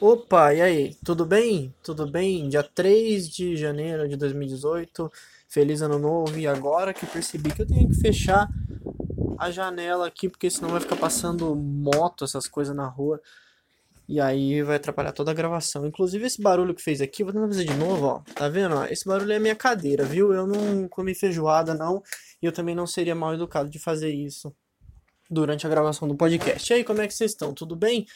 Opa, e aí? Tudo bem? Tudo bem? Dia 3 de janeiro de 2018. Feliz ano novo. E agora que percebi que eu tenho que fechar a janela aqui, porque senão vai ficar passando moto, essas coisas na rua. E aí vai atrapalhar toda a gravação. Inclusive esse barulho que fez aqui, vou tentar fazer de novo, ó. Tá vendo? Ó? Esse barulho é a minha cadeira, viu? Eu não comi feijoada, não. E eu também não seria mal educado de fazer isso durante a gravação do podcast. E aí, como é que vocês estão? Tudo bem?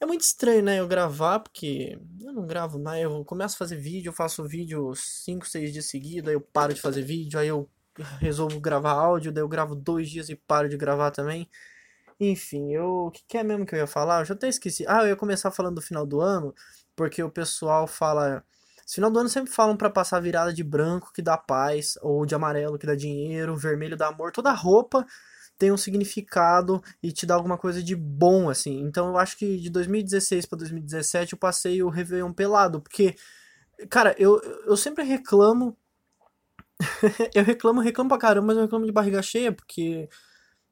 É muito estranho, né, eu gravar, porque eu não gravo mais, eu começo a fazer vídeo, eu faço vídeo 5, 6 dias seguidos, aí eu paro de fazer vídeo, aí eu resolvo gravar áudio, daí eu gravo dois dias e paro de gravar também. Enfim, eu. O que, é mesmo que eu ia falar? Eu já até esqueci. Ah, eu ia começar falando do final do ano, porque o pessoal fala. Final do ano sempre falam para passar virada de branco que dá paz, ou de amarelo que dá dinheiro, vermelho dá amor, toda roupa tem um significado e te dá alguma coisa de bom, assim. Então eu acho que de 2016 para 2017 eu passei o Réveillon pelado, porque, cara, eu, eu sempre reclamo. eu reclamo, reclamo pra caramba, mas eu reclamo de barriga cheia, porque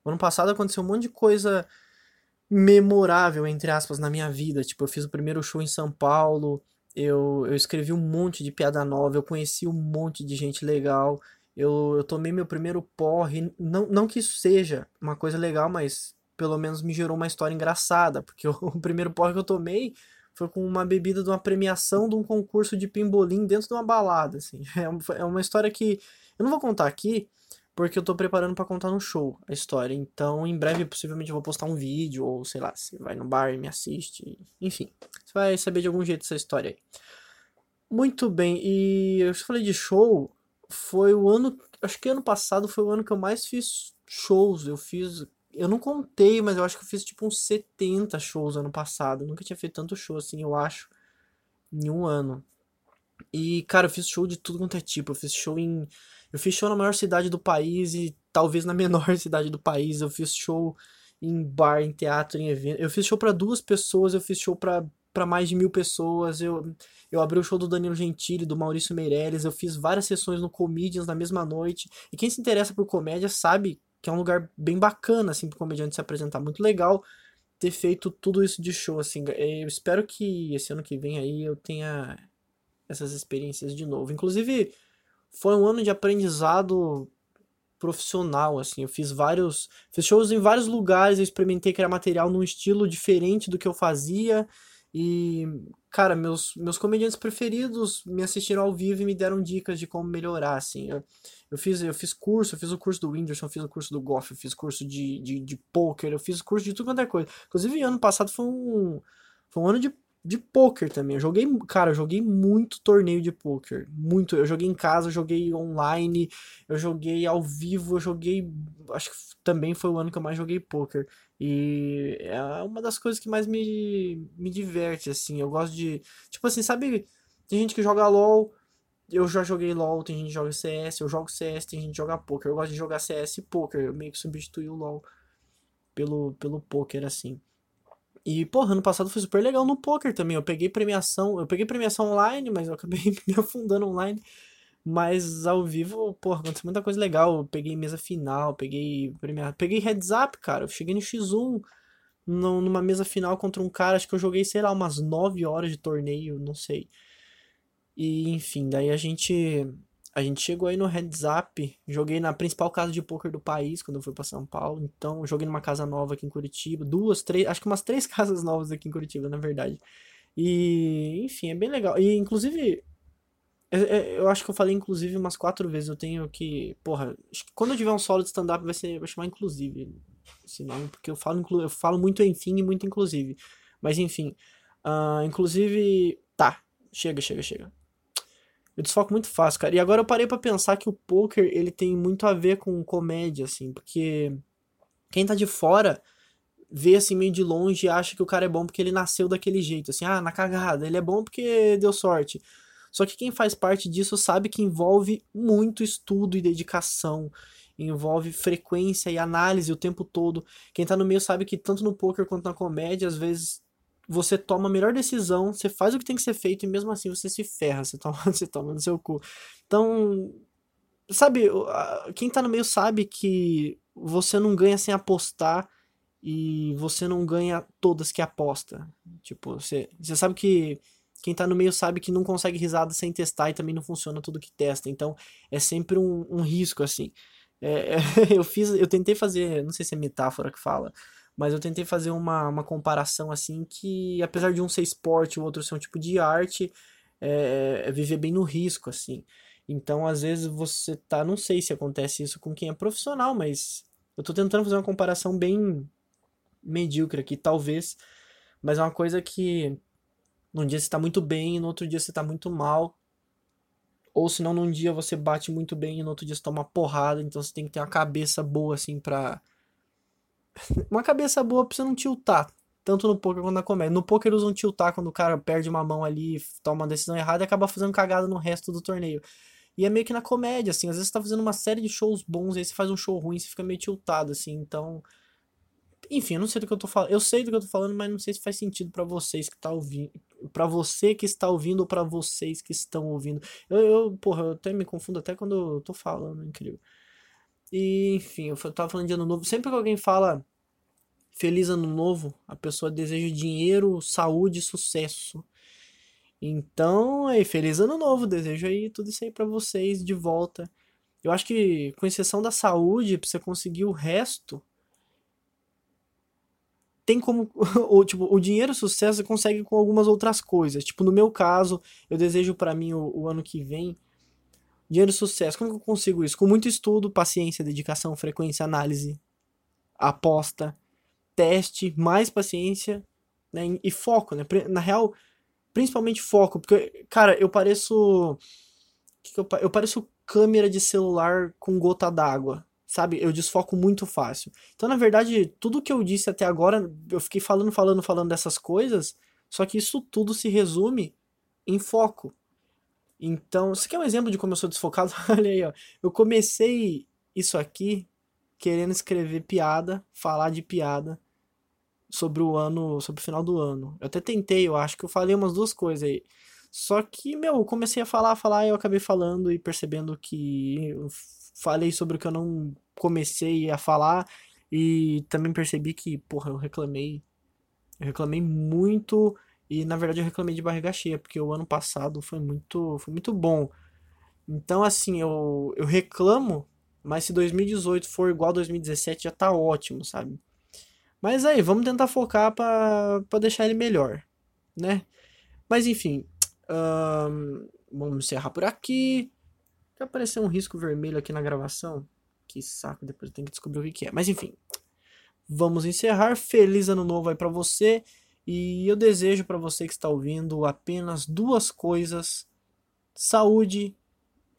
ano passado aconteceu um monte de coisa memorável, entre aspas, na minha vida. Tipo, eu fiz o primeiro show em São Paulo, eu, eu escrevi um monte de piada nova, eu conheci um monte de gente legal. Eu, eu tomei meu primeiro porre. Não, não que isso seja uma coisa legal, mas pelo menos me gerou uma história engraçada. Porque o, primeiro porre que eu tomei foi com uma bebida de uma premiação de um concurso de pimbolim dentro de uma balada. Assim. É, é uma história que eu não vou contar aqui, porque eu tô preparando para contar no show a história. Então, em breve, possivelmente, eu vou postar um vídeo, ou sei lá, você vai no bar e me assiste. Enfim, você vai saber de algum jeito essa história aí. Muito bem, e eu falei de show, foi o ano. Acho que ano passado foi o ano que eu mais fiz shows. Eu fiz. Eu não contei, mas eu acho que eu fiz tipo uns 70 shows ano passado. Eu nunca tinha feito tanto show assim, eu acho, em um ano. E, cara, eu fiz show de tudo quanto é tipo. Eu fiz show em. Eu fiz show na maior cidade do país e talvez na menor cidade do país. Eu fiz show em bar, em teatro, em evento. Eu fiz show para duas pessoas, eu fiz show para para mais de mil pessoas. Eu, eu abri o show do Danilo Gentili, do Maurício Meirelles. Eu fiz várias sessões no Comedians na mesma noite. E quem se interessa por comédia sabe que é um lugar bem bacana, assim, pro comediante se apresentar. Muito legal ter feito tudo isso de show, assim. Eu espero que esse ano que vem aí eu tenha essas experiências de novo. Inclusive, foi um ano de aprendizado profissional, assim. Eu fiz vários. Fiz shows em vários lugares, eu experimentei criar material num estilo diferente do que eu fazia. E, cara, meus, meus comediantes preferidos me assistiram ao vivo e me deram dicas de como melhorar, assim. Eu, eu, fiz, eu fiz curso, eu fiz o curso do Whindersson, eu fiz o curso do Goff, eu fiz curso de, de, de poker, eu fiz curso de tudo quanto é coisa. Inclusive, ano passado foi um, foi um ano de de poker também. Eu joguei, cara, eu joguei muito torneio de poker, muito. Eu joguei em casa, eu joguei online, eu joguei ao vivo, eu joguei, acho que também foi o ano que eu mais joguei poker. E é uma das coisas que mais me me diverte assim. Eu gosto de, tipo assim, sabe, tem gente que joga LoL, eu já joguei LoL, tem gente que joga CS, eu jogo CS, tem gente que joga poker. Eu gosto de jogar CS e poker, eu meio que substituí o LoL pelo pelo poker assim. E, porra, ano passado foi super legal no poker também. Eu peguei premiação, eu peguei premiação online, mas eu acabei me afundando online. Mas ao vivo, porra, aconteceu muita coisa legal. Eu peguei mesa final, peguei premiação, peguei heads up, cara. Eu cheguei no X1 numa mesa final contra um cara, acho que eu joguei, sei lá, umas 9 horas de torneio, não sei. E enfim, daí a gente a gente chegou aí no Heads Up, joguei na principal casa de poker do país quando eu fui para São Paulo. Então, joguei numa casa nova aqui em Curitiba, duas, três, acho que umas três casas novas aqui em Curitiba, na verdade. E, enfim, é bem legal. E, inclusive, é, é, eu acho que eu falei inclusive umas quatro vezes. Eu tenho que, porra, quando eu tiver um solo de stand-up vai ser, vai chamar inclusive esse nome, porque eu falo, eu falo muito enfim e muito inclusive. Mas enfim, uh, inclusive, tá, chega, chega, chega. Eu desfoco muito fácil, cara. E agora eu parei para pensar que o poker, ele tem muito a ver com comédia, assim, porque quem tá de fora vê assim meio de longe e acha que o cara é bom porque ele nasceu daquele jeito, assim, ah, na cagada, ele é bom porque deu sorte. Só que quem faz parte disso sabe que envolve muito estudo e dedicação, envolve frequência e análise o tempo todo. Quem tá no meio sabe que tanto no poker quanto na comédia, às vezes você toma a melhor decisão, você faz o que tem que ser feito e mesmo assim você se ferra, você toma, você toma no seu cu. Então, sabe, quem tá no meio sabe que você não ganha sem apostar e você não ganha todas que aposta. Tipo, você, você sabe que quem tá no meio sabe que não consegue risada sem testar e também não funciona tudo que testa. Então é sempre um, um risco, assim. É, eu fiz, eu tentei fazer, não sei se é metáfora que fala, mas eu tentei fazer uma, uma comparação assim que, apesar de um ser esporte, o outro ser um tipo de arte, é, é viver bem no risco, assim. Então, às vezes você tá, não sei se acontece isso com quem é profissional, mas eu tô tentando fazer uma comparação bem medíocre aqui, talvez, mas é uma coisa que num dia você tá muito bem e no outro dia você tá muito mal. Ou senão num dia você bate muito bem e no outro dia você toma porrada, então você tem que ter uma cabeça boa assim pra. uma cabeça boa pra você não tiltar. Tanto no poker quanto na comédia. No poker usam tiltar quando o cara perde uma mão ali, toma uma decisão errada e acaba fazendo cagada no resto do torneio. E é meio que na comédia, assim, às vezes você tá fazendo uma série de shows bons, aí você faz um show ruim, você fica meio tiltado, assim, então. Enfim, eu não sei do que eu tô falando. Eu sei do que eu tô falando, mas não sei se faz sentido para vocês que tá ouvindo. para você que está ouvindo ou para vocês que estão ouvindo. Eu, eu, porra, eu até me confundo até quando eu tô falando, incrível. E, enfim, eu tava falando de ano novo. Sempre que alguém fala feliz ano novo, a pessoa deseja dinheiro, saúde e sucesso. Então, aí, feliz ano novo. Desejo aí tudo isso aí para vocês de volta. Eu acho que, com exceção da saúde, pra você conseguir o resto, tem como. o, tipo, o dinheiro o sucesso você consegue com algumas outras coisas. Tipo, no meu caso, eu desejo para mim o, o, ano que vem. Dinheiro e sucesso. Como que eu consigo isso? Com muito estudo, paciência, dedicação, frequência, análise, aposta, teste, mais paciência né, e foco, né? Na real, principalmente foco, porque, cara, eu pareço. Eu pareço câmera de celular com gota d'água sabe? Eu desfoco muito fácil. Então, na verdade, tudo que eu disse até agora, eu fiquei falando, falando, falando dessas coisas, só que isso tudo se resume em foco. Então, você quer um exemplo de como eu sou desfocado? Olha aí, ó. Eu comecei isso aqui querendo escrever piada, falar de piada sobre o ano, sobre o final do ano. Eu até tentei, eu acho que eu falei umas duas coisas aí. Só que, meu, eu comecei a falar, falar, e eu acabei falando e percebendo que falei sobre o que eu não comecei a falar e também percebi que, porra, eu reclamei. Eu reclamei muito e na verdade eu reclamei de barriga cheia, porque o ano passado foi muito, foi muito bom. Então, assim, eu, eu reclamo, mas se 2018 for igual a 2017 já tá ótimo, sabe? Mas aí, vamos tentar focar pra deixar ele melhor, né? Mas enfim, vamos encerrar por aqui. Já apareceu um risco vermelho aqui na gravação. Que saco, depois eu tenho que descobrir o que é. Mas enfim, vamos encerrar. Feliz ano novo aí pra você. E eu desejo para você que está ouvindo apenas duas coisas: saúde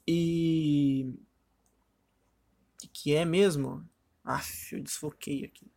e. O que é mesmo? Ah, eu desfoquei aqui.